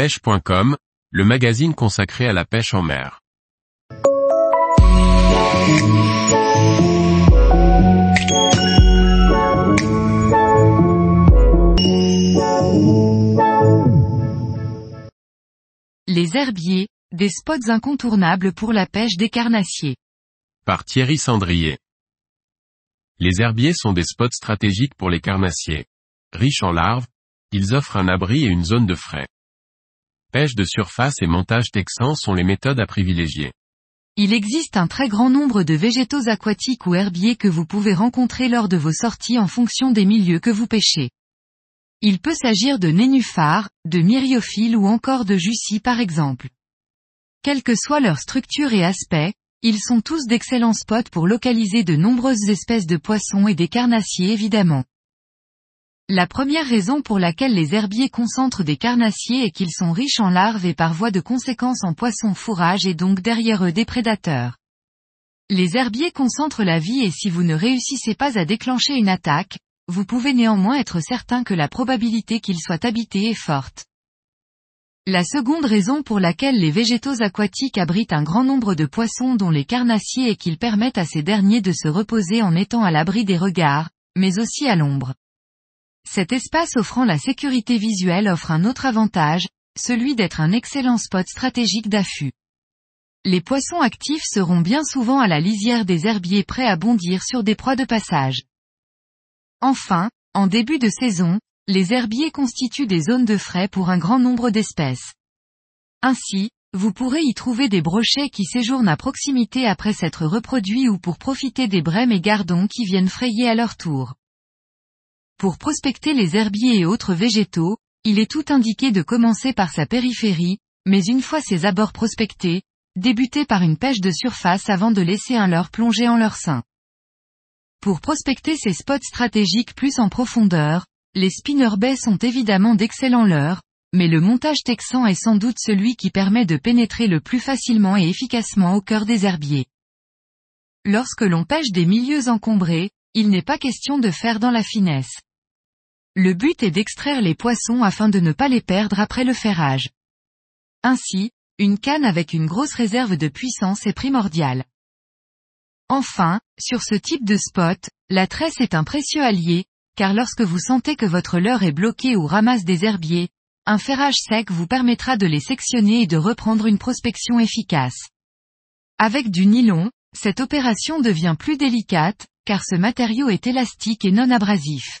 pêche.com, le magazine consacré à la pêche en mer. Les herbiers, des spots incontournables pour la pêche des carnassiers. Par Thierry Sandrier. Les herbiers sont des spots stratégiques pour les carnassiers. Riches en larves, ils offrent un abri et une zone de frais. Pêche de surface et montage texan sont les méthodes à privilégier. Il existe un très grand nombre de végétaux aquatiques ou herbiers que vous pouvez rencontrer lors de vos sorties en fonction des milieux que vous pêchez. Il peut s'agir de nénuphars, de myriophiles ou encore de jussis par exemple. Quelle que soit leur structure et aspect, ils sont tous d'excellents spots pour localiser de nombreuses espèces de poissons et des carnassiers évidemment. La première raison pour laquelle les herbiers concentrent des carnassiers est qu'ils sont riches en larves et par voie de conséquence en poissons fourrage et donc derrière eux des prédateurs. Les herbiers concentrent la vie et si vous ne réussissez pas à déclencher une attaque, vous pouvez néanmoins être certain que la probabilité qu'ils soient habités est forte. La seconde raison pour laquelle les végétaux aquatiques abritent un grand nombre de poissons dont les carnassiers est qu'ils permettent à ces derniers de se reposer en étant à l'abri des regards, mais aussi à l'ombre. Cet espace offrant la sécurité visuelle offre un autre avantage, celui d'être un excellent spot stratégique d'affût. Les poissons actifs seront bien souvent à la lisière des herbiers prêts à bondir sur des proies de passage. Enfin, en début de saison, les herbiers constituent des zones de frais pour un grand nombre d'espèces. Ainsi, vous pourrez y trouver des brochets qui séjournent à proximité après s'être reproduits ou pour profiter des brèmes et gardons qui viennent frayer à leur tour. Pour prospecter les herbiers et autres végétaux, il est tout indiqué de commencer par sa périphérie, mais une fois ses abords prospectés, débuter par une pêche de surface avant de laisser un leurre plonger en leur sein. Pour prospecter ces spots stratégiques plus en profondeur, les spinner baits sont évidemment d'excellents leurres, mais le montage texan est sans doute celui qui permet de pénétrer le plus facilement et efficacement au cœur des herbiers. Lorsque l'on pêche des milieux encombrés, il n'est pas question de faire dans la finesse. Le but est d'extraire les poissons afin de ne pas les perdre après le ferrage. Ainsi, une canne avec une grosse réserve de puissance est primordiale. Enfin, sur ce type de spot, la tresse est un précieux allié, car lorsque vous sentez que votre leurre est bloqué ou ramasse des herbiers, un ferrage sec vous permettra de les sectionner et de reprendre une prospection efficace. Avec du nylon, cette opération devient plus délicate, car ce matériau est élastique et non abrasif.